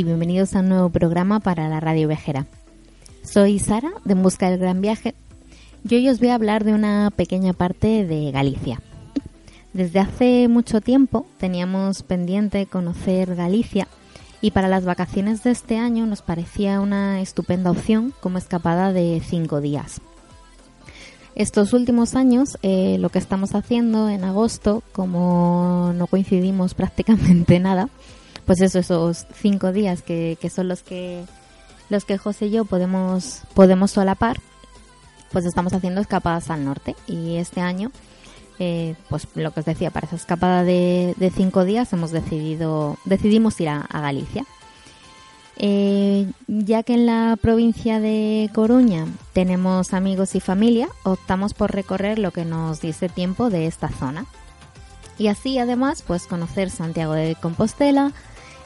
y bienvenidos a un nuevo programa para la Radio Viajera. Soy Sara de En Busca del Gran Viaje y hoy os voy a hablar de una pequeña parte de Galicia. Desde hace mucho tiempo teníamos pendiente conocer Galicia y para las vacaciones de este año nos parecía una estupenda opción como escapada de cinco días. Estos últimos años eh, lo que estamos haciendo en agosto, como no coincidimos prácticamente nada, pues eso, esos cinco días que, que son los que los que José y yo podemos, podemos solapar, pues estamos haciendo escapadas al norte. Y este año, eh, pues lo que os decía, para esa escapada de, de cinco días hemos decidido, decidimos ir a, a Galicia. Eh, ya que en la provincia de Coruña tenemos amigos y familia, optamos por recorrer lo que nos diese tiempo de esta zona. Y así además, pues conocer Santiago de Compostela,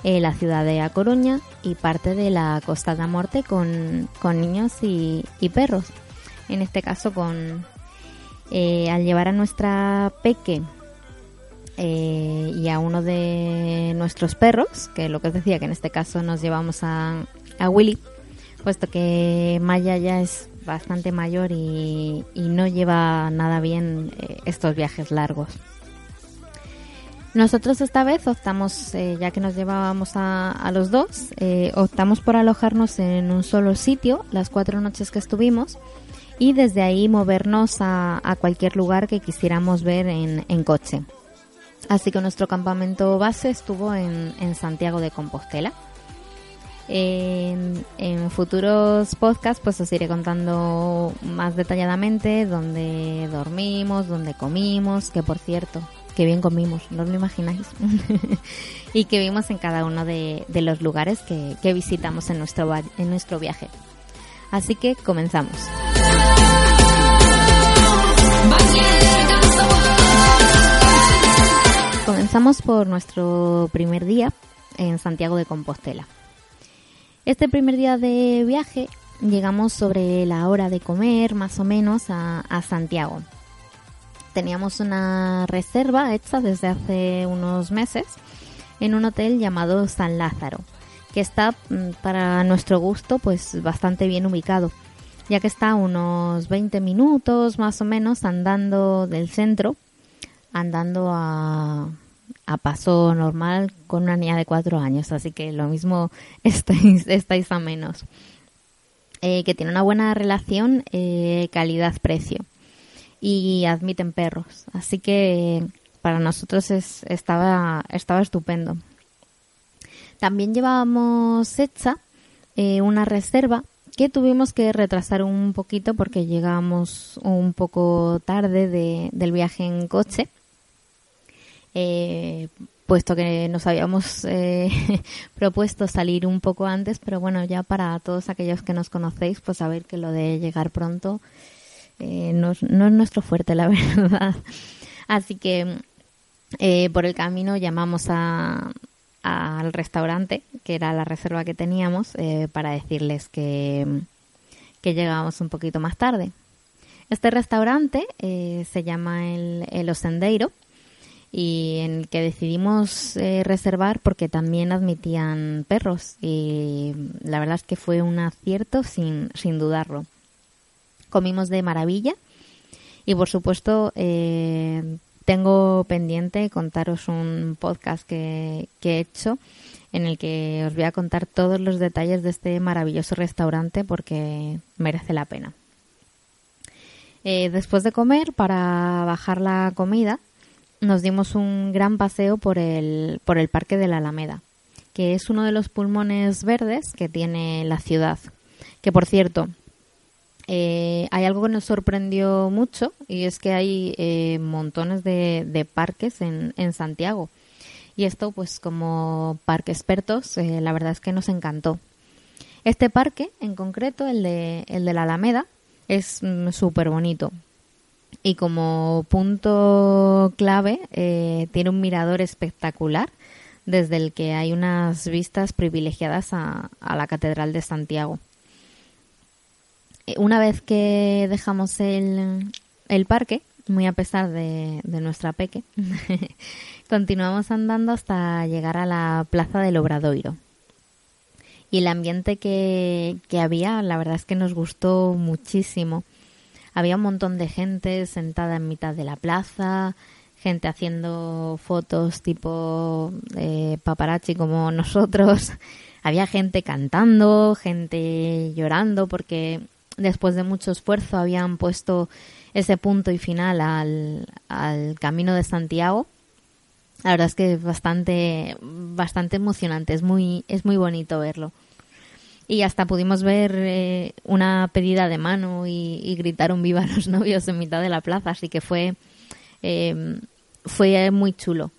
la ciudad de A Coruña y parte de la Costa da Morte con, con niños y, y perros. En este caso, con eh, al llevar a nuestra peque eh, y a uno de nuestros perros, que lo que os decía, que en este caso nos llevamos a, a Willy, puesto que Maya ya es bastante mayor y, y no lleva nada bien eh, estos viajes largos. Nosotros esta vez optamos, eh, ya que nos llevábamos a, los dos, eh, optamos por alojarnos en un solo sitio las cuatro noches que estuvimos y desde ahí movernos a, cualquier lugar que quisiéramos ver en, coche. Así que nuestro campamento base estuvo en, Santiago de Compostela. En, en futuros podcasts pues os iré contando más detalladamente dónde dormimos, dónde comimos, que por cierto, que bien comimos, no os lo imagináis. y que vimos en cada uno de, los lugares que, visitamos en nuestro, en nuestro viaje. Así que comenzamos. Comenzamos por nuestro primer día en Santiago de Compostela. Este primer día de viaje llegamos sobre la hora de comer, más o menos, a Santiago. Teníamos una reserva hecha desde hace unos meses en un hotel llamado San Lázaro, que está mm, para nuestro gusto pues bastante bien ubicado, ya que está unos 20 minutos más o menos andando del centro, andando a, a paso normal con una niña de cuatro años, así que lo mismo estáis, estáis a menos. Eh, que tiene una buena relación eh, calidad-precio y admiten perros, así que para nosotros es- estaba, estaba estupendo. También llevábamos hecha eh, una reserva que tuvimos que retrasar un poquito porque llegábamos un poco tarde de- del viaje en coche eh, puesto que nos habíamos eh, propuesto salir un poco antes, pero bueno, ya para todos aquellos que nos conocéis, pues saber que lo de llegar pronto eh, no, es, no es nuestro fuerte, la verdad. Así que eh, por el camino llamamos a, al restaurante, que era la reserva que teníamos, eh, para decirles que, que llegábamos un poquito más tarde. Este restaurante eh, se llama el, el Osendeiro y en el que decidimos reservar porque también admitían perros y la verdad es que fue un acierto sin, sin dudarlo. Comimos de maravilla y por supuesto eh, tengo pendiente contaros un podcast que, que he hecho en el que os voy a contar todos los detalles de este maravilloso restaurante porque merece la pena. Eh, después de comer, para bajar la comida, nos dimos un gran paseo por el, por el Parque de la Alameda, que es uno de los pulmones verdes que tiene la ciudad. Que por cierto, eh, hay algo que nos sorprendió mucho y es que hay eh, montones de, parques en, en, Santiago. Y esto, pues como parque expertos, eh, la verdad es que nos encantó. Este parque, en concreto, el de, el de la Alameda, es súper bonito. Y como punto clave, eh, tiene un mirador espectacular desde el que hay unas vistas privilegiadas a la Catedral de Santiago. Eh, una vez que dejamos el, el parque, muy a pesar de, de nuestra peque, continuamos andando hasta llegar a la Plaza del Obradoiro y el ambiente que, que había, la verdad es que nos gustó muchísimo. Había un montón de gente sentada en mitad de la plaza, gente haciendo fotos tipo eh, paparazzi como nosotros. Había gente cantando, gente llorando porque después de mucho esfuerzo habían puesto ese punto y final al, al camino de Santiago. La verdad es que es bastante, bastante emocionante, es muy, es muy bonito verlo y hasta pudimos ver eh, una pedida de mano y, y, gritaron viva los novios en mitad de la plaza, así que fue, eh, fue muy chulo.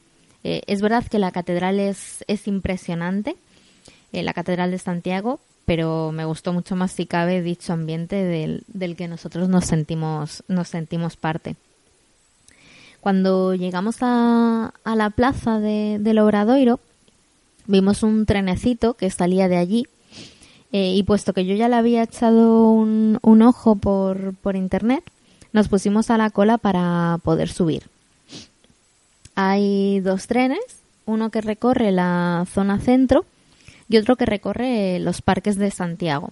Eh, es verdad que la catedral es, es impresionante, eh, la catedral de Santiago, pero me gustó mucho más si cabe dicho ambiente del, del que nosotros nos sentimos, nos sentimos parte. Cuando llegamos a, a la plaza de, del Obradoiro, vimos un trenecito que salía de allí eh, y puesto que yo ya le había echado un, un ojo por, por internet, nos pusimos a la cola para poder subir. Hay dos trenes, uno que recorre la zona centro y otro que recorre los parques de Santiago.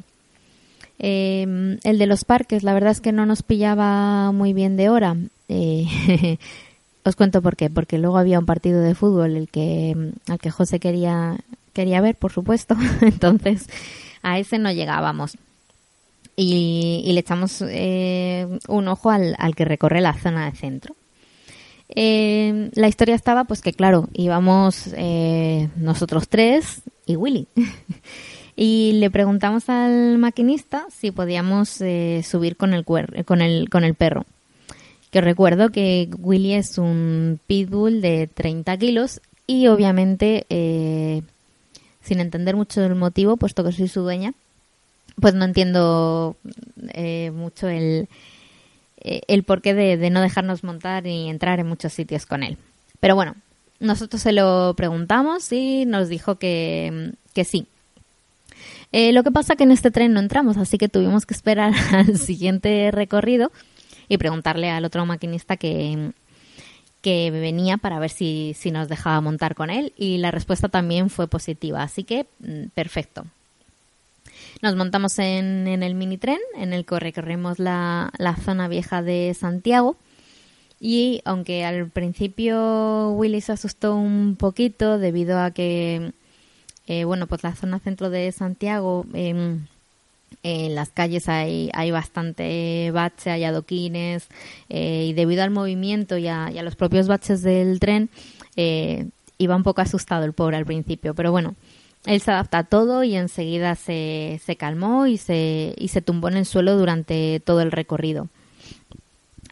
Eh, el de los parques, la verdad es que no nos pillaba muy bien de hora. Eh, os cuento por qué, porque luego había un partido de fútbol el que, al que José quería, quería ver, por supuesto. Entonces, a ese no llegábamos. Y, y le echamos eh, un ojo al, al, que recorre la zona de centro. Eh, la historia estaba, pues que claro, íbamos eh, nosotros tres y Willy. y le preguntamos al maquinista si podíamos eh, subir con el, con, el, con el perro. Que recuerdo que Willy es un pitbull de 30 kilos y obviamente eh, sin entender mucho del motivo, puesto que soy su dueña, pues no entiendo eh, mucho el, el porqué de, de no dejarnos montar y entrar en muchos sitios con él. Pero bueno, nosotros se lo preguntamos y nos dijo que, que sí. Eh, lo que pasa que en este tren no entramos, así que tuvimos que esperar al siguiente recorrido y preguntarle al otro maquinista que, que venía para ver si, si nos dejaba montar con él y la respuesta también fue positiva, así que mm, perfecto. Nos montamos en, en el mini tren en el que recorrimos la, la zona vieja de Santiago. Y aunque al principio Willy se asustó un poquito debido a que, eh, bueno, pues la zona centro de Santiago... Eh, en las calles hay, hay bastante bache, hay adoquines eh, y debido al movimiento y a, y a, los propios baches del tren eh, iba un poco asustado el pobre al principio, pero bueno, él se adapta a todo y enseguida se, se calmó y se, y se tumbó en el suelo durante todo el recorrido.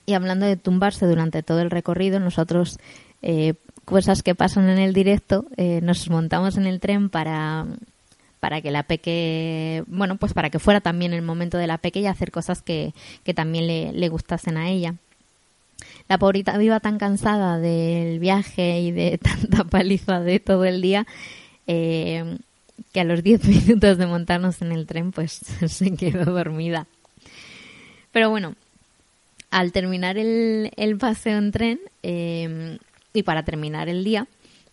Y hablando de tumbarse durante todo el recorrido, nosotros, eh, cosas que pasan en el directo, eh, nos montamos en el tren para, para que la peque, bueno, pues para que fuera también el momento de la peque y hacer cosas que, que también le, le, gustasen a ella. La pobrita iba tan cansada del viaje y de tanta paliza de todo el día eh, que a los 10 minutos de montarnos en el tren pues se quedó dormida. Pero bueno, al terminar el, el paseo en tren eh, y para terminar el día,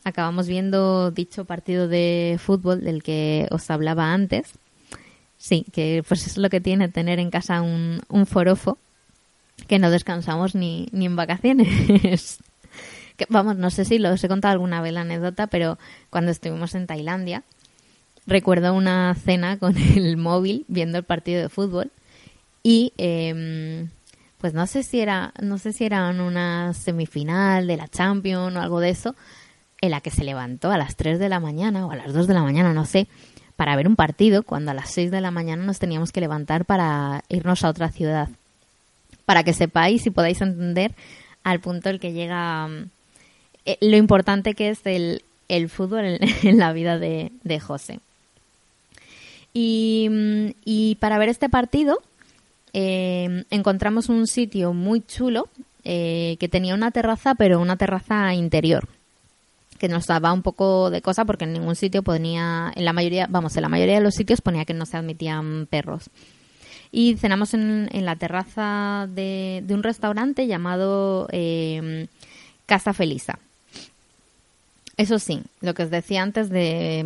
acabamos viendo dicho partido de fútbol del que os hablaba antes. Sí, que pues es lo que tiene tener en casa un, un forofo, que no descansamos ni, ni en vacaciones. Que, vamos, no sé si os he contado alguna vez la anécdota, pero cuando estuvimos en Tailandia, recuerdo una cena con el móvil viendo el partido de fútbol y em, pues no sé si era no sé si era una semifinal de la Champions o algo de eso en la que se levantó a las 3 de la mañana o a las 2 de la mañana, no sé, para ver un partido cuando a las 6 de la mañana nos teníamos que levantar para irnos a otra ciudad. Para que sepáis y podáis entender al punto el que llega eh, lo importante que es el, el fútbol en, la vida de, de José. Y, mm, y para ver este partido eh, encontramos un sitio muy chulo eh, que tenía una terraza, pero una terraza interior que nos daba un poco de cosa porque en ningún sitio ponía, en la mayoría, vamos, en la mayoría de los sitios ponía que no se admitían perros. Y cenamos en, en la terraza de, de un restaurante llamado eh, Casa Felisa. Eso sí, lo que os decía antes de,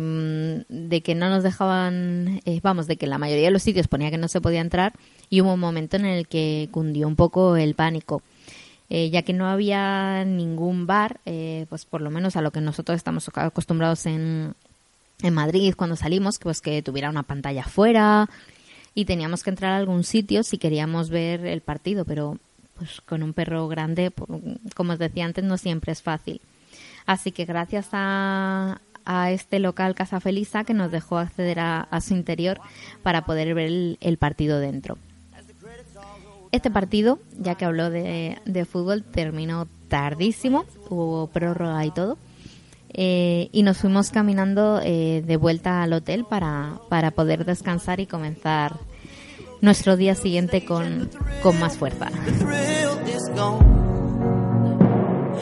mm, que no nos dejaban, eh, vamos, de que la mayoría de los sitios ponía que no se podía entrar y hubo un momento en el que cundió un poco el pánico. Eh, ya que no había ningún bar, eh, pues por lo menos a lo que nosotros estamos acostumbrados en, en Madrid cuando salimos, pues que tuviera una pantalla afuera y teníamos que entrar a algún sitio si queríamos ver el partido, pero pues con un perro grande, como os decía antes, no siempre es fácil. Así que gracias a, a este local Casa Felisa que nos dejó acceder a, su interior para poder ver el, el partido dentro. Este partido, ya que habló de, de fútbol, terminó tardísimo, hubo prórroga y todo. Eh, y nos fuimos caminando eh, de vuelta al hotel para, para poder descansar y comenzar nuestro día siguiente con, con más fuerza.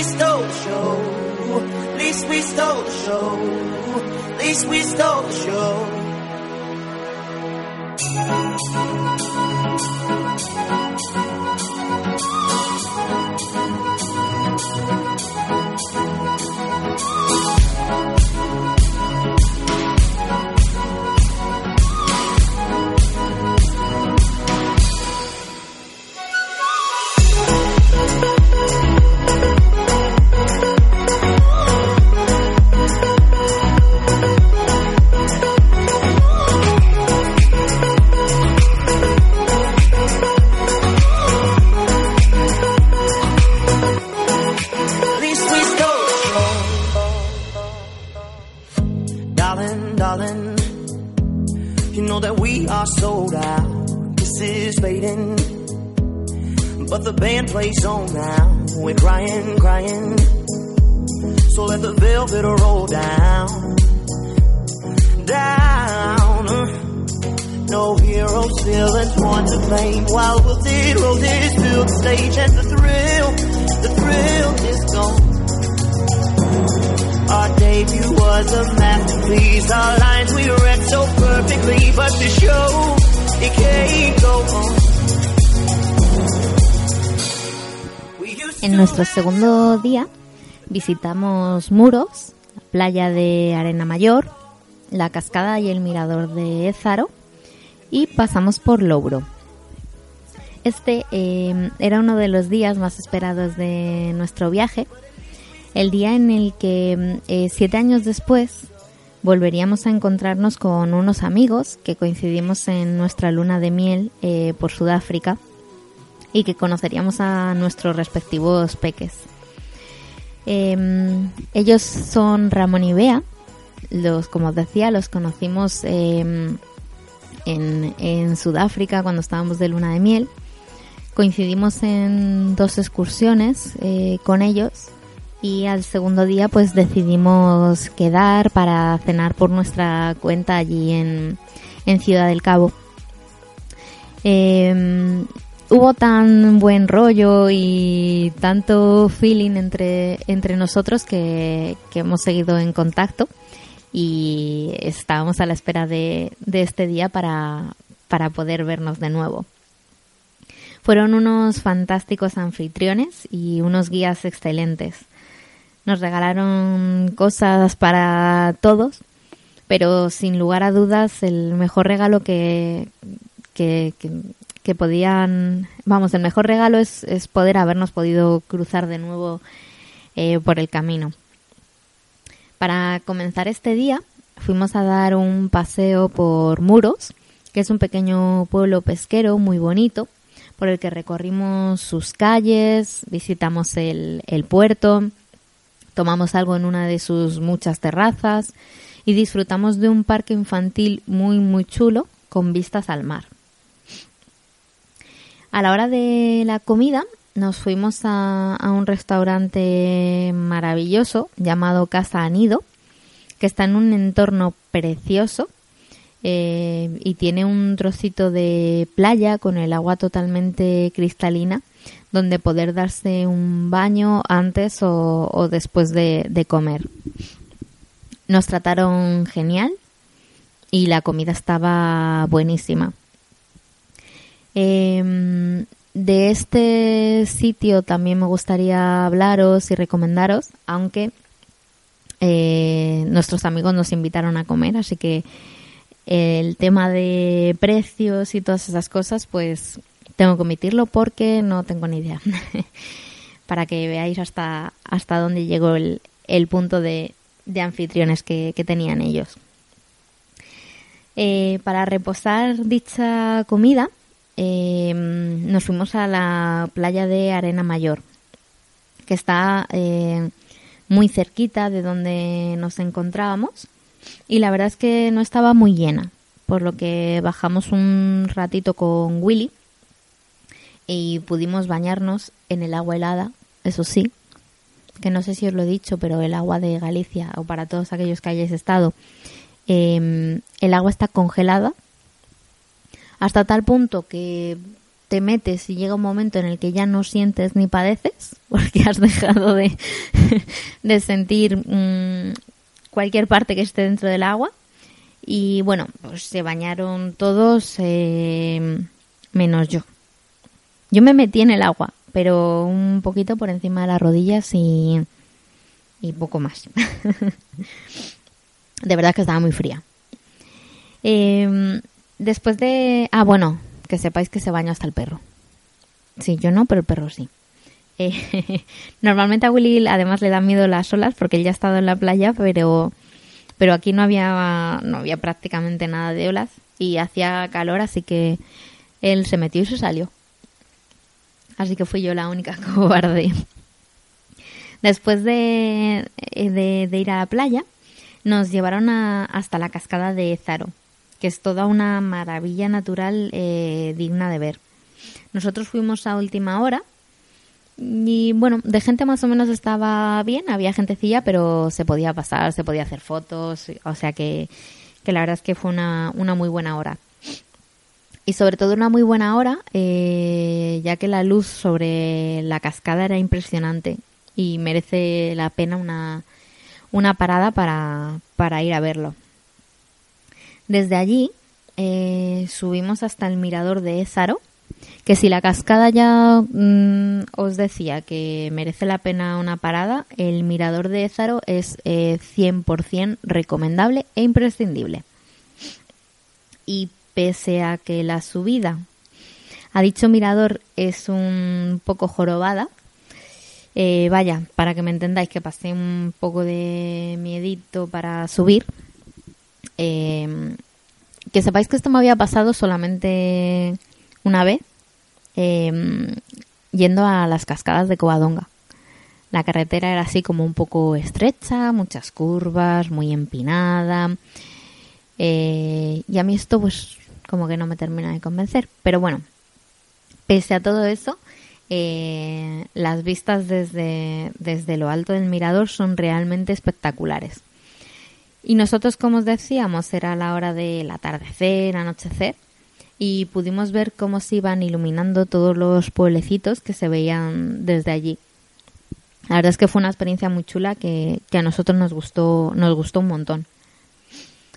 We stole the show. Least we stole the show. Least we stole the show. Día visitamos Muros, la playa de Arena Mayor, la cascada y el mirador de Ézaro y pasamos por Louro. Este eh, era uno de los días más esperados de nuestro viaje, el día en el que eh, siete años después volveríamos a encontrarnos con unos amigos que coincidimos en nuestra luna de miel eh, por Sudáfrica y que conoceríamos a nuestros respectivos peques. Eh, ellos son Ramón y Bea, los, como os decía, los conocimos eh, en, Sudáfrica cuando estábamos de luna de miel. Coincidimos en dos excursiones eh, con ellos y al segundo día pues decidimos quedar para cenar por nuestra cuenta allí en, Ciudad del Cabo. Eh, hubo tan buen rollo y tanto feeling entre, entre nosotros que, hemos seguido en contacto y estábamos a la espera de, de este día para, para poder vernos de nuevo. Fueron unos fantásticos anfitriones y unos guías excelentes. Nos regalaron cosas para todos, pero sin lugar a dudas el mejor regalo que, que, que podían, vamos, el mejor regalo es, es poder habernos podido cruzar de nuevo eh, por el camino. Para comenzar este día fuimos a dar un paseo por Muros, que es un pequeño pueblo pesquero muy bonito, por el que recorrimos sus calles, visitamos el, el puerto, tomamos algo en una de sus muchas terrazas y disfrutamos de un parque infantil muy muy chulo con vistas al mar. A la hora de la comida nos fuimos a, un restaurante maravilloso llamado Casa Anido, que está en un entorno precioso eh, y tiene un trocito de playa con el agua totalmente cristalina donde poder darse un baño antes o, después de, de comer. Nos trataron genial y la comida estaba buenísima. Eh, de este sitio también me gustaría hablaros y recomendaros, aunque eh, nuestros amigos nos invitaron a comer, así que el tema de precios y todas esas cosas, pues tengo que omitirlo porque no tengo ni idea. Para que veáis hasta, hasta dónde llegó el, el punto de, de anfitriones que, que tenían ellos. Eh, para reposar dicha comida, eh, nos fuimos a la playa de Arena Mayor, que está eh, muy cerquita de donde nos encontrábamos y la verdad es que no estaba muy llena, por lo que bajamos un ratito con Willy y pudimos bañarnos en el agua helada, eso sí, que no sé si os lo he dicho, pero el agua de Galicia, o para todos aquellos que hayáis estado, eh, el agua está congelada hasta tal punto que te metes y llega un momento en el que ya no sientes ni padeces porque has dejado de, de sentir mmm, cualquier parte que esté dentro del agua. Y bueno pues se bañaron todos eh, menos yo. Yo me metí en el agua pero un poquito por encima de las rodillas y, y poco más. De verdad que estaba muy fría. Eh, después de... Ah, bueno, que sepáis que se baña hasta el perro. Sí, yo no, pero el perro sí. Eh, normalmente a Willy además le dan miedo las olas porque él ya ha estado en la playa, pero, pero aquí no había, no había prácticamente nada de olas y hacía calor, así que él se metió y se salió. Así que fui yo la única cobarde. Después de, de, de ir a la playa, nos llevaron a, hasta la cascada de Zaro que es toda una maravilla natural eh, digna de ver. Nosotros fuimos a última hora y bueno, de gente más o menos estaba bien, había gentecilla, pero se podía pasar, se podía hacer fotos, o sea que, que la verdad es que fue una, una muy buena hora. Y sobre todo una muy buena hora, eh, ya que la luz sobre la cascada era impresionante y merece la pena una, una parada para, para ir a verlo. Desde allí eh, subimos hasta el mirador de Ézaro, que si la cascada ya mmm, os decía que merece la pena una parada, el mirador de Ézaro es eh, 100% recomendable e imprescindible. Y pese a que la subida a dicho mirador es un poco jorobada, eh, vaya, para que me entendáis que pasé un poco de miedito para subir, eh, que sepáis que esto me había pasado solamente una vez, eh, yendo a las cascadas de Covadonga. La carretera era así como un poco estrecha, muchas curvas, muy empinada. Eh, y a mí esto pues como que no me termina de convencer. Pero bueno, pese a todo eso, eh, las vistas desde, desde lo alto del mirador son realmente espectaculares. Y nosotros, como os decíamos, era la hora del atardecer, anochecer, y pudimos ver cómo se iban iluminando todos los pueblecitos que se veían desde allí. La verdad es que fue una experiencia muy chula que, que a nosotros nos gustó, nos gustó un montón.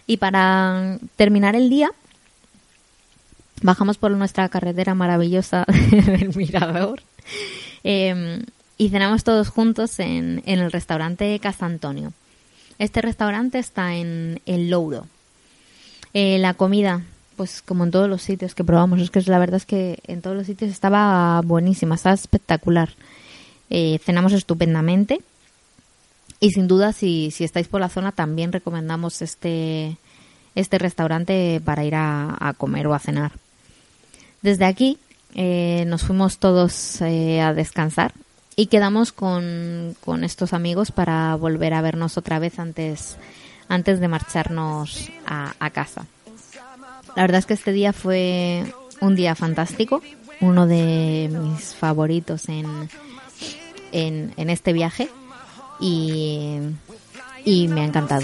Y para terminar el día, bajamos por nuestra carretera maravillosa del Mirador eh, y cenamos todos juntos en, en el restaurante Casa Antonio. Este restaurante está en el Louro. Eh, la comida, pues como en todos los sitios que probamos, es que la verdad es que en todos los sitios estaba buenísima, estaba espectacular. Eh, cenamos estupendamente y sin duda si, si estáis por la zona también recomendamos este, este restaurante para ir a, comer o a cenar. Desde aquí eh, nos fuimos todos a descansar y quedamos con, con estos amigos para volver a vernos otra vez antes, antes de marcharnos a, casa. La verdad es que este día fue un día fantástico, uno de mis favoritos en, en, en este viaje y, y me ha encantado.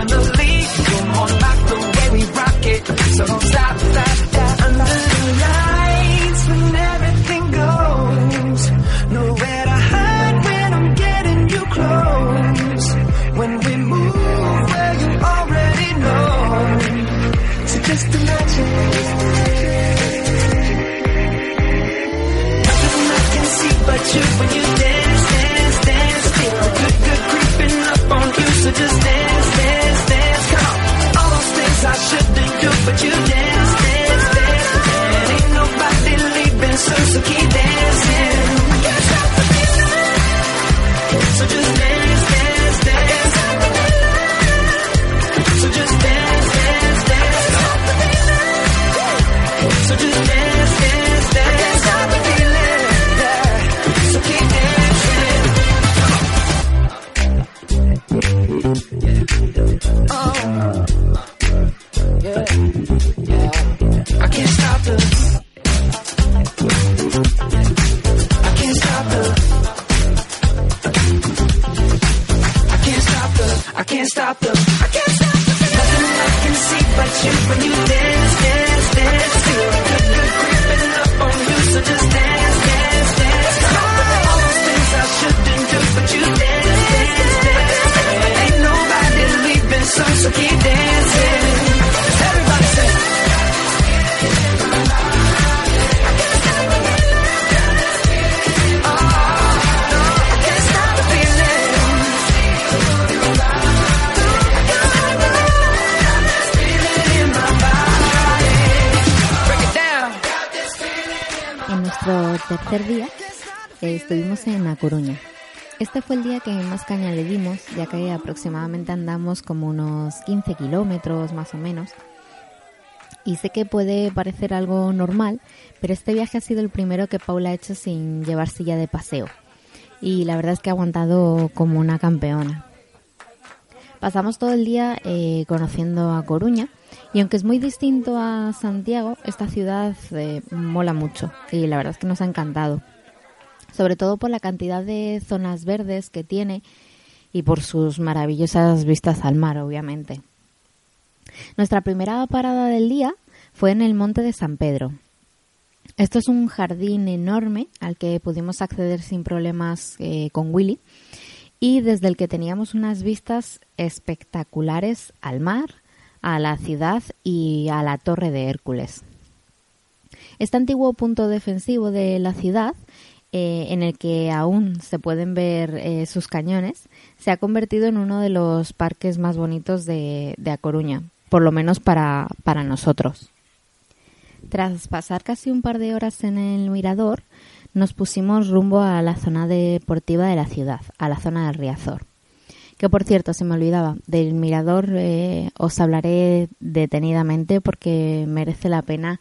Tercer día eh, estuvimos en A Coruña. Este fue el día que más caña le dimos, ya que aproximadamente andamos como unos 15 kilómetros más o menos. Y sé que puede parecer algo normal, pero este viaje ha sido el primero que Paula ha hecho sin llevar silla de paseo. Y la verdad es que ha aguantado como una campeona. Pasamos todo el día eh, conociendo a Coruña y aunque es muy distinto a Santiago, esta ciudad eh, mola mucho y la verdad es que nos ha encantado. Sobre todo por la cantidad de zonas verdes que tiene y por sus maravillosas vistas al mar, obviamente. Nuestra primera parada del día fue en el Monte de San Pedro. Esto es un jardín enorme al que pudimos acceder sin problemas eh, con Willy y desde el que teníamos unas vistas espectaculares al mar, a la ciudad y a la Torre de Hércules. Este antiguo punto defensivo de la ciudad, eh, en el que aún se pueden ver eh, sus cañones, se ha convertido en uno de los parques más bonitos de, de A Coruña, por lo menos para, para nosotros. Tras pasar casi un par de horas en el mirador, nos pusimos rumbo a la zona deportiva de la ciudad, a la zona del Riazor. Que por cierto, se me olvidaba, del mirador eh, os hablaré detenidamente porque merece la pena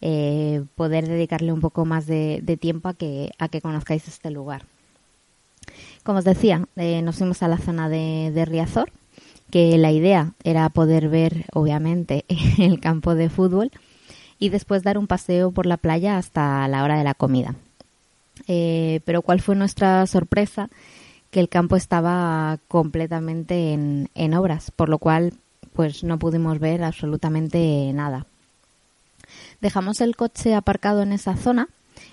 eh, poder dedicarle un poco más de, tiempo a que, a que conozcáis este lugar. Como os decía, eh, nos fuimos a la zona de, de Riazor, que la idea era poder ver, obviamente, el campo de fútbol y después dar un paseo por la playa hasta la hora de la comida. Pero cuál fue nuestra sorpresa que el campo estaba completamente en, en, obras, por lo cual pues no pudimos ver absolutamente nada. Dejamos el coche aparcado en esa zona,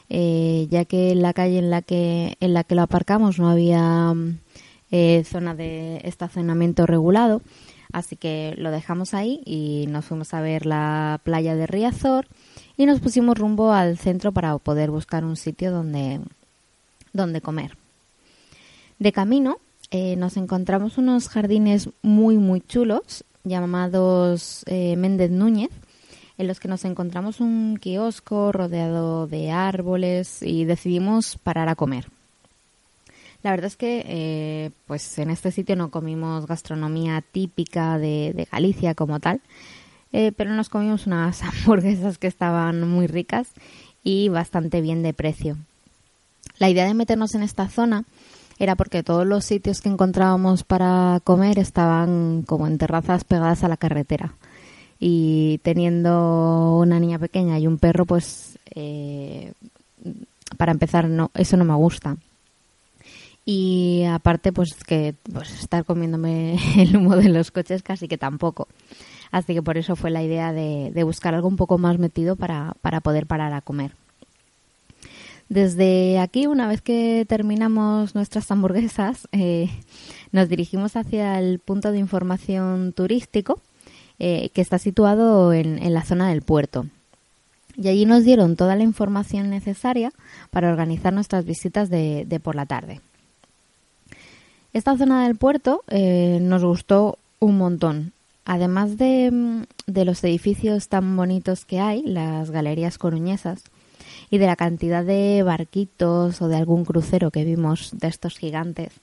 eh, ya que en la calle en la que en la que lo aparcamos no había eh, zona de estacionamiento regulado, así que lo dejamos ahí y nos fuimos a ver la playa de Riazor y nos pusimos rumbo al centro para poder buscar un sitio donde, donde comer. De camino eh, nos encontramos unos jardines muy muy chulos llamados eh, Méndez Núñez en los que nos encontramos un kiosco rodeado de árboles y decidimos parar a comer. La verdad es que eh, pues en este sitio no comimos gastronomía típica de, Galicia como tal, pero nos comimos unas hamburguesas que estaban muy ricas y bastante bien de precio. La idea de meternos en esta zona era porque todos los sitios que encontrábamos para comer estaban como en terrazas pegadas a la carretera. Y teniendo una niña pequeña y un perro, pues eh, para empezar, no, eso no me gusta. Y aparte, pues que pues, estar comiéndome el humo de los coches casi que tampoco. Así que por eso fue la idea de, de buscar algo un poco más metido para, para poder parar a comer. Desde aquí, una vez que terminamos nuestras hamburguesas, eh, nos dirigimos hacia el punto de información turístico eh, que está situado en, la zona del puerto. Y allí nos dieron toda la información necesaria para organizar nuestras visitas de, por la tarde. Esta zona del puerto eh, nos gustó un montón además de, mm, de, los edificios tan bonitos que hay, las galerías coruñesas, y de la cantidad de barquitos o de algún crucero que vimos de estos gigantes,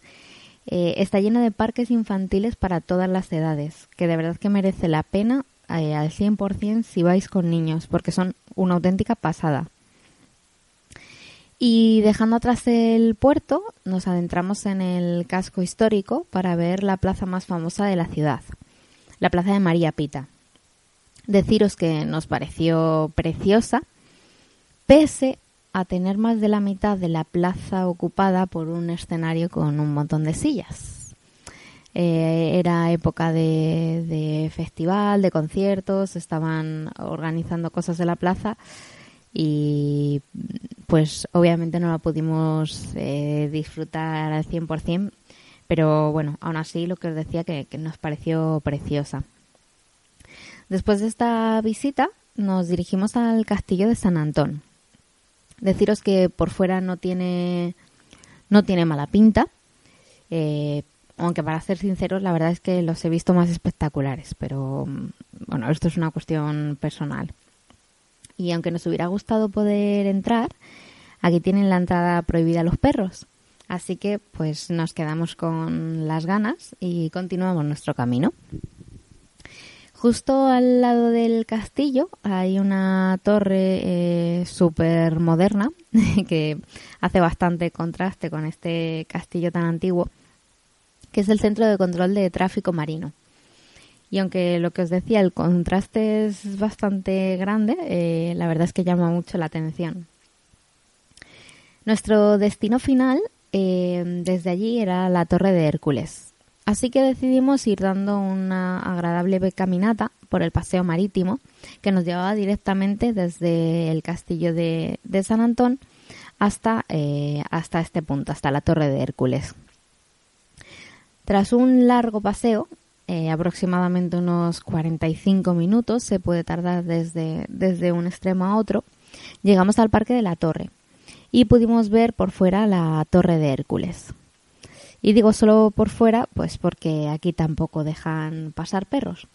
eh, está lleno de parques infantiles para todas las edades, que de verdad que merece la pena eh, al 100% si vais con niños, porque son una auténtica pasada. Y dejando atrás el puerto, nos adentramos en el casco histórico para ver la plaza más famosa de la ciudad, la plaza de María Pita. Deciros que nos pareció preciosa, pese a tener más de la mitad de la plaza ocupada por un escenario con un montón de sillas. Eh, era época de, de, festival, de conciertos, estaban organizando cosas en la plaza y pues obviamente no la pudimos eh, disfrutar al 100%, pero bueno, aún así lo que os decía que, que nos pareció preciosa. Después de esta visita nos dirigimos al castillo de San Antón. Deciros que por fuera no tiene no tiene mala pinta, eh, aunque para ser sinceros la verdad es que los he visto más espectaculares, pero bueno, esto es una cuestión personal. Y aunque nos hubiera gustado poder entrar, aquí tienen la entrada prohibida a los perros. Así que pues nos quedamos con las ganas y continuamos nuestro camino. Justo al lado del castillo hay una torre eh, súper moderna que hace bastante contraste con este castillo tan antiguo. que es el Centro de Control de Tráfico Marino. Y aunque lo que os decía, el contraste es bastante grande, eh, la verdad es que llama mucho la atención. Nuestro destino final eh, desde allí era la Torre de Hércules. Así que decidimos ir dando una agradable caminata por el paseo marítimo que nos llevaba directamente desde el castillo de, San Antón hasta, eh, hasta este punto, hasta la Torre de Hércules. Tras un largo paseo, eh, aproximadamente unos 45 minutos, se puede tardar desde, desde un extremo a otro, llegamos al Parque de la Torre y pudimos ver por fuera la Torre de Hércules. Y digo solo por fuera, pues porque aquí tampoco dejan pasar perros.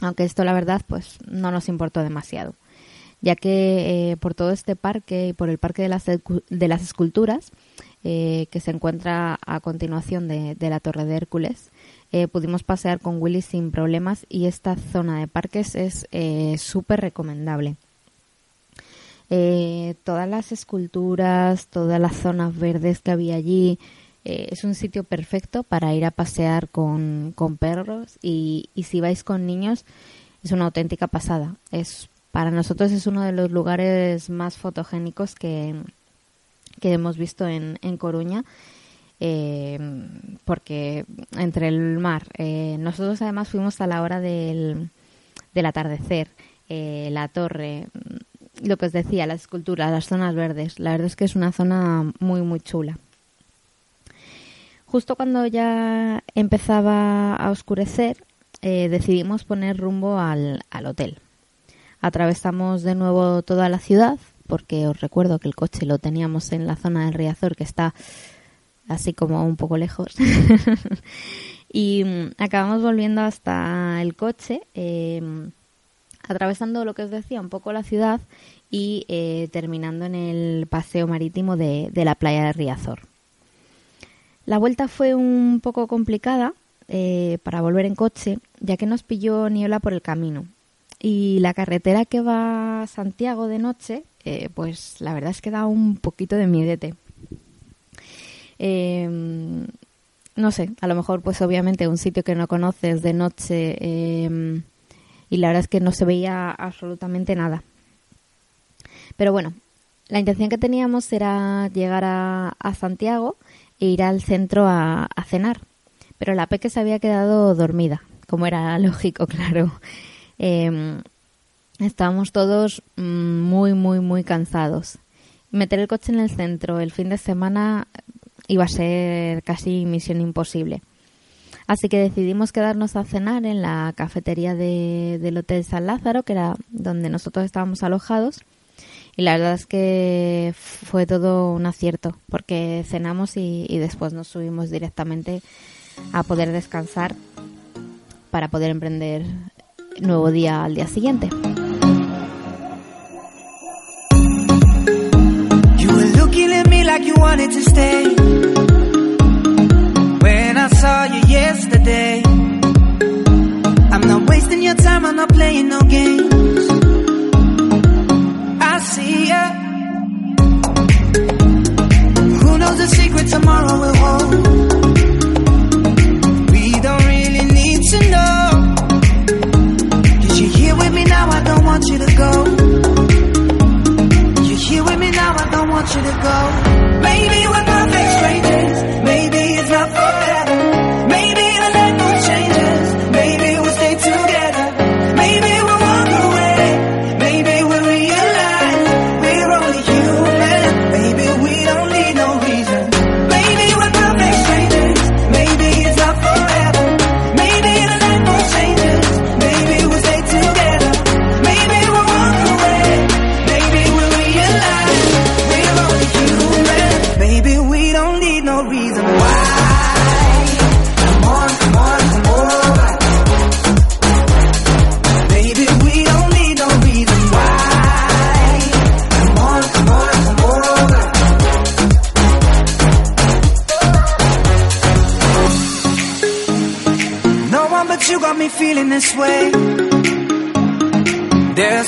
Aunque esto la verdad pues no nos importó demasiado, ya que eh, por todo este parque y por el Parque de las, de las Esculturas, eh, que se encuentra a continuación de, de la Torre de Hércules, eh, pudimos pasear con Willy sin problemas y esta zona de parques es súper recomendable. Todas las esculturas, todas las zonas verdes que había allí, es un sitio perfecto para ir a pasear con, con perros y, y, si vais con niños es una auténtica pasada. Es para nosotros es uno de los lugares más fotogénicos que, que hemos visto en, en Coruña eh, porque entre el mar, eh, nosotros además fuimos a la hora del, del atardecer, eh, la torre, lo que os decía, las esculturas, las zonas verdes, la verdad es que es una zona muy, muy chula. Justo cuando ya empezaba a oscurecer, eh, decidimos poner rumbo al, al hotel. Atravesamos de nuevo toda la ciudad, porque os recuerdo que el coche lo teníamos en la zona del Riazor, que está así como un poco lejos. y mm, acabamos volviendo hasta el coche, eh, atravesando lo que os decía, un poco la ciudad y eh, terminando en el paseo marítimo de, de, la playa de Riazor. La vuelta fue un poco complicada eh, para volver en coche, ya que nos pilló niebla por el camino. Y la carretera que va a Santiago de noche, eh, pues la verdad es que da un poquito de miedete. Eh, no sé, a lo mejor pues obviamente un sitio que no conoces de noche eh, y la verdad es que no se veía absolutamente nada. Pero bueno, la intención que teníamos era llegar a, Santiago ir al centro a, a, cenar. Pero la Peque se había quedado dormida, como era lógico, claro. Eh, estábamos todos muy, muy, muy cansados. Meter el coche en el centro el fin de semana iba a ser casi misión imposible. Así que decidimos quedarnos a cenar en la cafetería de, del Hotel San Lázaro, que era donde nosotros estábamos alojados. Y la verdad es que fue todo un acierto, porque cenamos y, después nos subimos directamente a poder descansar para poder emprender nuevo día al día siguiente. I'm not wasting your time, I'm not playing no games. See ya. Who knows the secret tomorrow will hold? We don't really need to know. Cause you're here with me now, I don't want you to go. You're here with me now, I don't want you to go. Maybe we're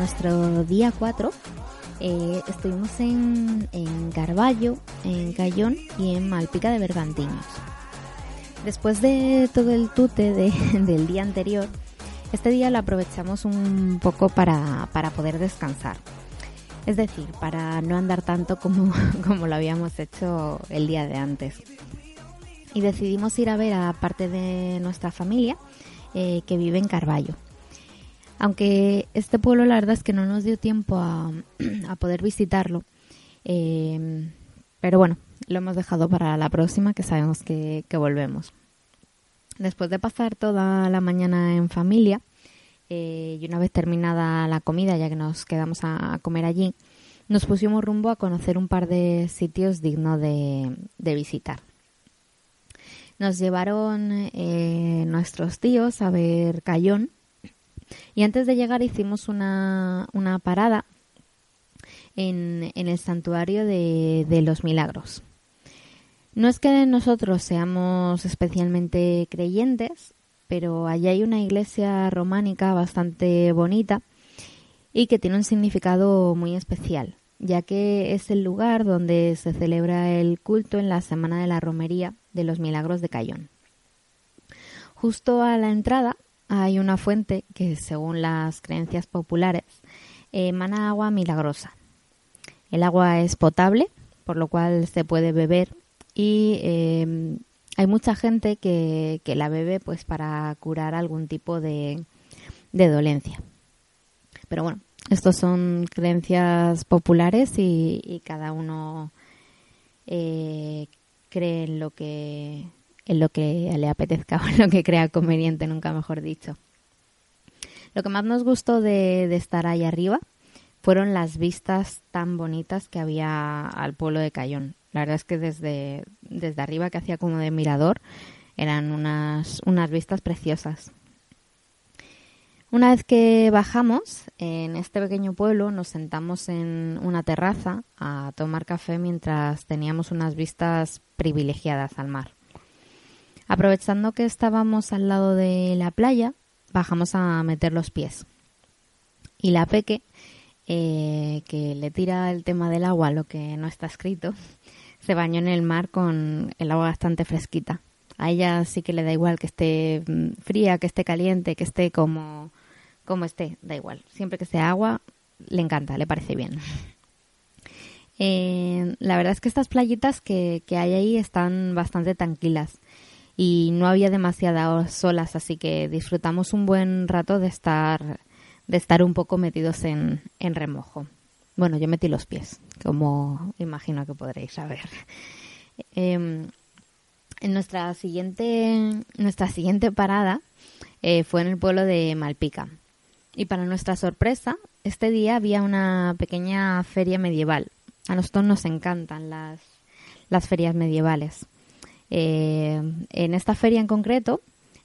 Nuestro día 4 eh, estuvimos en, Carballo, en Cayón y en Malpica de Bergantiños. Después de todo el tute de- del día anterior, este día lo aprovechamos un poco para, para poder descansar. Es decir, para no andar tanto como, como lo habíamos hecho el día de antes. Y decidimos ir a ver a parte de nuestra familia eh, que vive en Carballo. Aunque este pueblo la verdad es que no nos dio tiempo a, poder visitarlo. Eh, pero bueno, lo hemos dejado para la próxima que sabemos que, volvemos. Después de pasar toda la mañana en familia eh, y una vez terminada la comida, ya que nos quedamos a, comer allí, nos pusimos rumbo a conocer un par de sitios dignos de, de visitar. Nos llevaron eh, nuestros tíos a ver Cayón, y antes de llegar hicimos una, una parada en, en el santuario de, de los milagros. No es que nosotros seamos especialmente creyentes, pero allí hay una iglesia románica bastante bonita y que tiene un significado muy especial, ya que es el lugar donde se celebra el culto en la Semana de la Romería de los Milagros de Cayón. Justo a la entrada hay una fuente que, según las creencias populares, emana agua milagrosa. El agua es potable, por lo cual se puede beber y eh, hay mucha gente que, que la bebe pues para curar algún tipo de, de dolencia. Pero bueno, estos son creencias populares y, y cada uno eh, cree en lo que en lo que le apetezca o en lo que crea conveniente, nunca mejor dicho. Lo que más nos gustó de, estar ahí arriba fueron las vistas tan bonitas que había al pueblo de Cayón. La verdad es que desde, desde arriba, que hacía como de mirador, eran unas, unas vistas preciosas. Una vez que bajamos en este pequeño pueblo, nos sentamos en una terraza a tomar café mientras teníamos unas vistas privilegiadas al mar. Aprovechando que estábamos al lado de la playa, bajamos a meter los pies. Y la peque, eh, que le tira el tema del agua, lo que no está escrito, se bañó en el mar con el agua bastante fresquita. A ella sí que le da igual que esté mm, fría, que esté caliente, que esté como, como esté, da igual. Siempre que sea agua, le encanta, le parece bien. Eh, la verdad es que estas playitas que, que hay ahí están bastante tranquilas y no había demasiadas olas, así que disfrutamos un buen rato de estar, de estar un poco metidos en, en remojo. Bueno, yo metí los pies, como imagino que podréis saber. Eh, en nuestra siguiente, nuestra siguiente parada eh, fue en el pueblo de Malpica. Y para nuestra sorpresa, este día había una pequeña feria medieval. A nosotros nos encantan las, las ferias medievales. Eh, en esta feria en concreto,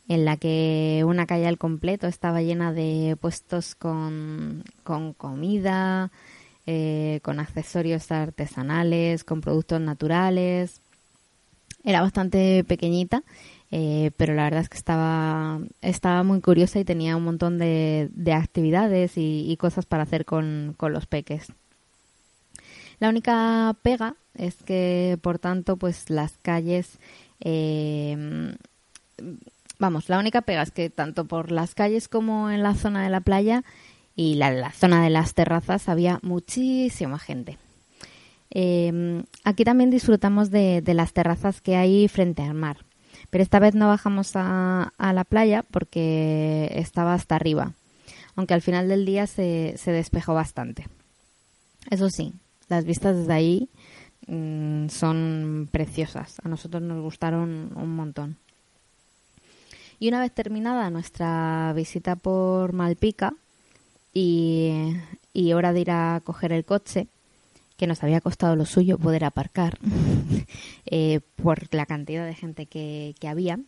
en la que una calle al completo estaba llena de puestos con, con comida, eh, con accesorios artesanales, con productos naturales. Era bastante pequeñita, eh, pero la verdad es que estaba, estaba muy curiosa y tenía un montón de, de actividades y, y cosas para hacer con, con los peques. La única pega es que, por tanto, pues las calles, eh, vamos, la única pega es que tanto por las calles como en la zona de la playa y la, zona de las terrazas había muchísima gente. Eh, aquí también disfrutamos de, de las terrazas que hay frente al mar, Pero esta vez no bajamos a, a la playa porque estaba hasta arriba, aunque al final del día se, se despejó bastante. Eso sí, las vistas desde ahí mm, son preciosas. A nosotros nos gustaron un montón. Y una vez terminada nuestra visita por Malpica y, hora de ir a coger el coche, que nos había costado lo suyo poder aparcar eh, por la cantidad de gente que, había,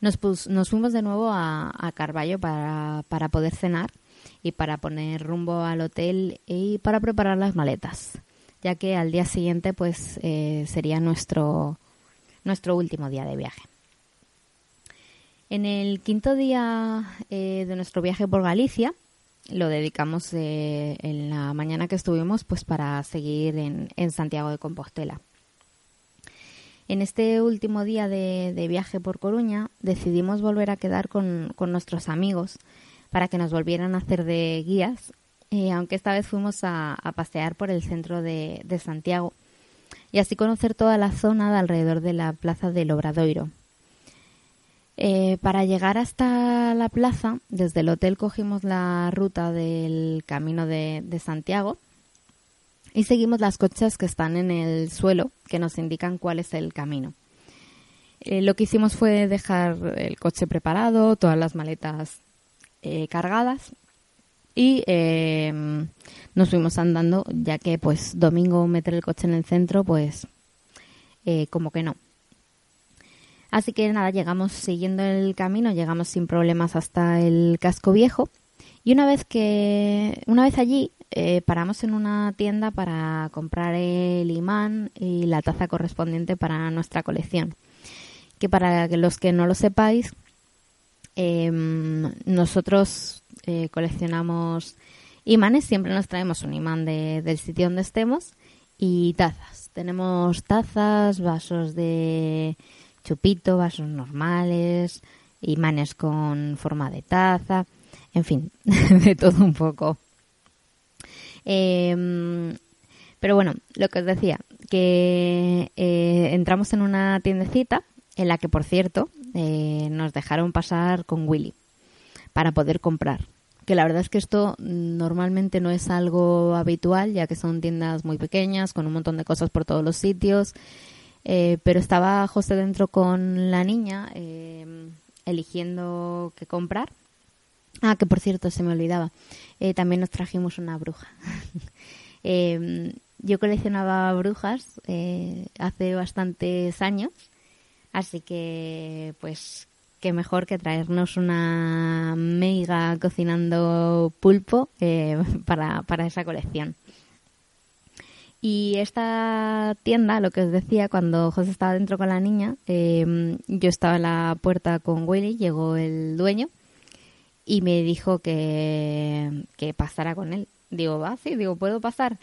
nos, pus- nos fuimos de nuevo a, a Carballo para poder cenar y para poner rumbo al hotel y para preparar las maletas, ya que al día siguiente pues eh, sería nuestro, nuestro último día de viaje. En el quinto día eh, de nuestro viaje por Galicia, lo dedicamos eh, en la mañana que estuvimos pues para seguir en, en Santiago de Compostela. En este último día de, de viaje por Coruña decidimos volver a quedar con, con nuestros amigos para que nos volvieran a hacer de guías, eh, aunque esta vez fuimos a, pasear por el centro de, Santiago y así conocer toda la zona de alrededor de la plaza del Obradoiro. Eh, para llegar hasta la plaza, desde el hotel cogimos la ruta del camino de, Santiago y seguimos las cochas que están en el suelo que nos indican cuál es el camino. Eh, lo que hicimos fue dejar el coche preparado, todas las maletas eh, cargadas y eh, nos fuimos andando ya que pues domingo meter el coche en el centro pues eh, como que no. Así que nada, llegamos siguiendo el camino, llegamos sin problemas hasta el casco viejo y una vez que una vez allí paramos en una tienda para comprar el imán y la taza correspondiente para nuestra colección. Que para los que no lo sepáis, em, nosotros eh, coleccionamos imanes, siempre nos traemos un imán de- del sitio donde estemos y tazas. Tenemos tazas, vasos de chupito, vasos normales, imanes con forma de taza, en fin, de todo un poco. Eh, pero bueno, lo que os decía, que eh, entramos en una tiendecita en la que, por cierto, eh, nos dejaron pasar con Willy para poder comprar. Que la verdad es que esto normalmente no es algo habitual, ya que son tiendas muy pequeñas, con un montón de cosas por todos los sitios. Eh, pero estaba José dentro con la niña, eh, eligiendo qué comprar. Ah, que por cierto, se me olvidaba. Eh, también nos trajimos una bruja. Eh, yo coleccionaba brujas hace bastantes años, así que pues qué mejor que traernos una meiga cocinando pulpo eh, para, para esa colección. Y esta tienda, lo que os decía, cuando José estaba dentro con la niña, eh, yo estaba en la puerta con Willy, llegó el dueño y me dijo que, que pasara con él. Digo, va, sí, digo, ¿puedo pasar?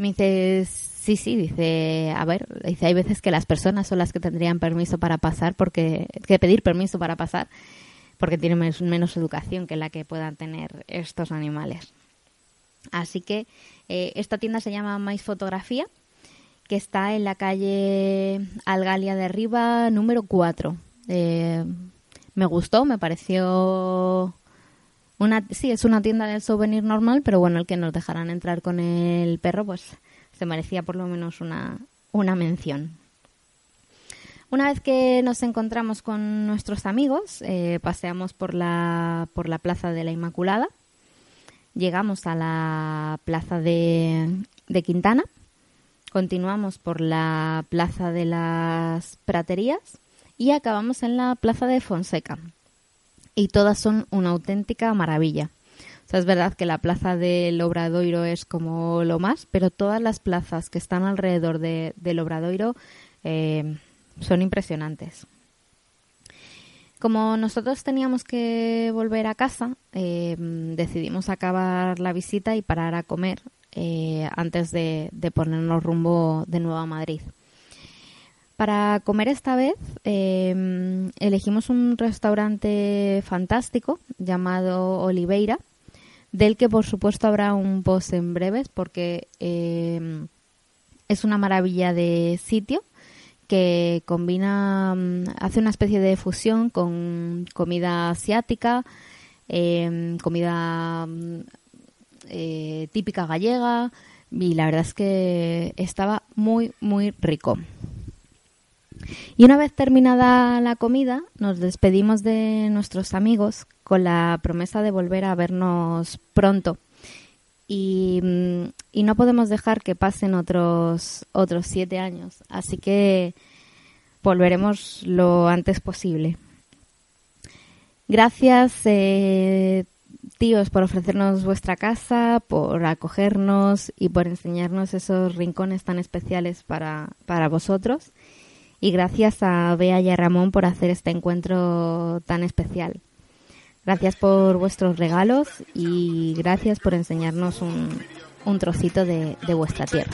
Me dice, sí, sí, dice, a ver, dice, hay veces que las personas son las que tendrían permiso para pasar, porque, que pedir permiso para pasar, porque tienen menos, educación que la que puedan tener estos animales. Así que eh, esta tienda se llama Mais Fotografía, que está en la calle Algalia de Arriba, número 4. Eh, me gustó, me pareció sí, es una tienda de souvenir normal, pero bueno, el que nos dejaran entrar con el perro, pues se merecía por lo menos una, una mención. Una vez que nos encontramos con nuestros amigos, eh, paseamos por la, por la Plaza de la Inmaculada, llegamos a la Plaza de, de Quintana, continuamos por la Plaza de las Praterías y acabamos en la Plaza de Fonseca y todas son una auténtica maravilla. O sea, es verdad que la plaza del Obradoiro es como lo más, pero todas las plazas que están alrededor de, del Obradoiro eh, son impresionantes. Como nosotros teníamos que volver a casa, eh, decidimos acabar la visita y parar a comer eh, antes de, de ponernos rumbo de nuevo a Madrid. Para comer esta vez eh, elegimos un restaurante fantástico llamado Oliveira, del que por supuesto habrá un post en breves porque eh, es una maravilla de sitio que combina, mm, hace una especie de fusión con comida asiática, em, comida eh, típica gallega y la verdad es que estaba muy, muy rico. Y una vez terminada la comida, nos despedimos de nuestros amigos con la promesa de volver a vernos pronto. Y, mm, no podemos dejar que pasen otros, otros siete años. Así que volveremos lo antes posible. Gracias, eh, tíos, por ofrecernos vuestra casa, por acogernos y por enseñarnos esos rincones tan especiales para, para vosotros. Y gracias a Bea y a Ramón por hacer este encuentro tan especial. Gracias por vuestros regalos y gracias por enseñarnos un, un trocito de, de vuestra tierra.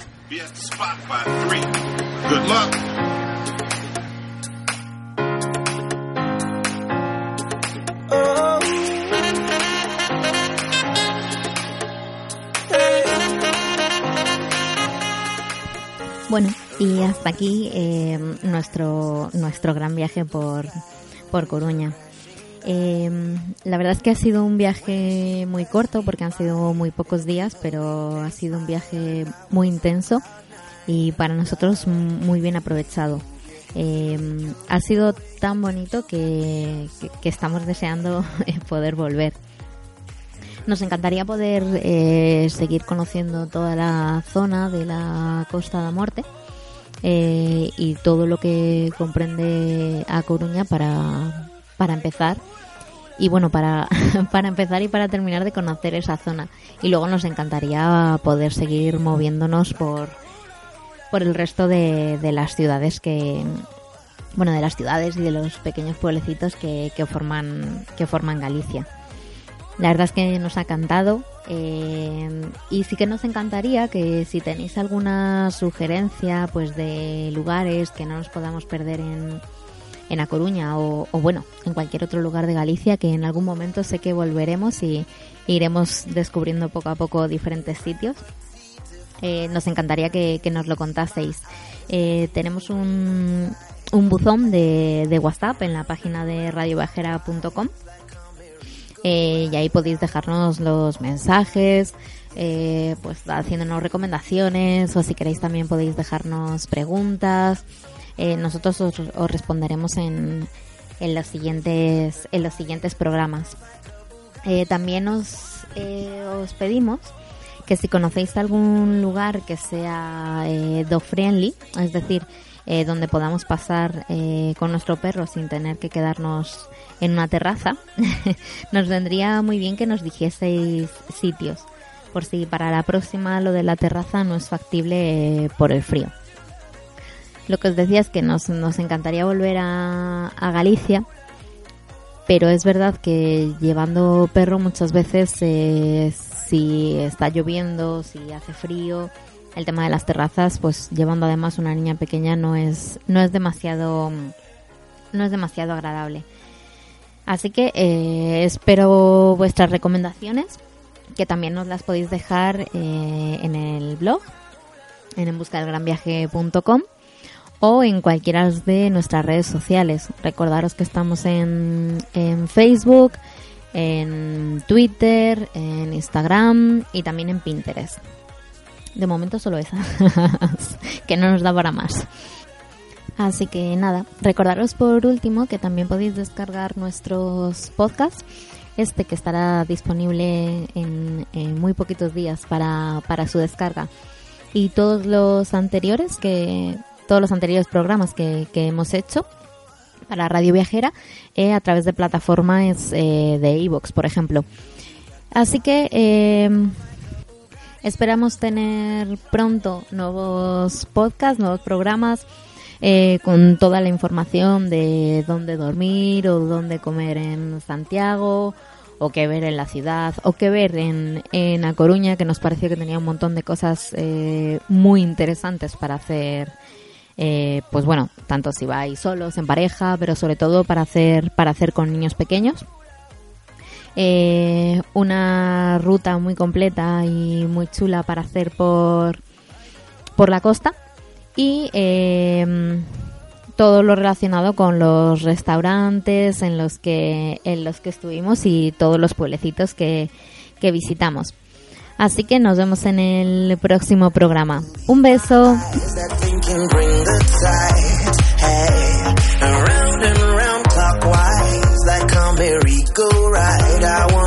Bueno, y hasta aquí eh, nuestro, nuestro gran viaje por, por Coruña. Eh, la verdad es que ha sido un viaje muy corto porque han sido muy pocos días, pero ha sido un viaje muy intenso y para nosotros muy bien aprovechado. Eh, ha sido tan bonito que, que- estamos deseando poder volver. Nos encantaría poder eh, seguir conociendo toda la zona de la Costa da Morte eh, y todo lo que comprende a Coruña para, para empezar. Y bueno para, para empezar y para terminar de conocer esa zona. Y luego nos encantaría poder seguir moviéndonos por por el resto de, de las ciudades que bueno de las ciudades y de los pequeños pueblecitos que, que forman que forman Galicia la verdad es que nos ha encantado eh, y sí que nos encantaría que si tenéis alguna sugerencia pues de lugares que no nos podamos perder en, en A Coruña o, o, bueno, en cualquier otro lugar de Galicia que en algún momento sé que volveremos y iremos descubriendo poco a poco diferentes sitios. Eh, nos encantaría que, nos lo contaseis. Eh, tenemos un, un buzón de, de WhatsApp en la página de radiobajera.com eh, y ahí podéis dejarnos los mensajes, eh, pues haciéndonos recomendaciones o si queréis también podéis dejarnos preguntas. Eh, nosotros os, os responderemos en, en los siguientes en los siguientes programas. Eh, también os, os pedimos que si conocéis algún lugar que sea eh, dog friendly, es decir, eh, donde podamos pasar eh, con nuestro perro sin tener que quedarnos en una terraza, nos vendría muy bien que nos dijeseis sitios, por si para la próxima lo de la terraza no es factible eh, por el frío. Lo que os decía es que nos, nos encantaría volver a, a Galicia, pero es verdad que llevando perro muchas veces eh, si está lloviendo, si hace frío, el tema de las terrazas, pues llevando además una niña pequeña no es no es demasiado no es demasiado agradable. Así que eh, espero vuestras recomendaciones, que también nos las podéis dejar eh, en el blog, en enbuscadelgranviaje.com o en cualquiera de nuestras redes sociales. Recordaros que estamos en, en Facebook, en Twitter, en Instagram y también en Pinterest. De momento solo esas, que no nos da para más. Así que nada, recordaros por último que también podéis descargar nuestros podcasts. Este que estará disponible en, muy poquitos días para, para su descarga. Y todos los anteriores que, todos los anteriores programas que, que hemos hecho para Radio Viajera eh, a través de plataformas eh, de iVoox, por ejemplo. Así que eh, esperamos tener pronto nuevos podcasts, nuevos programas eh, con toda la información de dónde dormir o dónde comer en Santiago o qué ver en la ciudad o qué ver en, en A Coruña que nos pareció que tenía un montón de cosas eh, muy interesantes para hacer eh, pues bueno tanto si vais solos en pareja pero sobre todo para hacer para hacer con niños pequeños eh, una ruta muy completa y muy chula para hacer por por la costa y eh, todo lo relacionado con los restaurantes en los que en los que estuvimos y todos los pueblecitos que, que visitamos. Así que nos vemos en el próximo programa. Un beso. I want.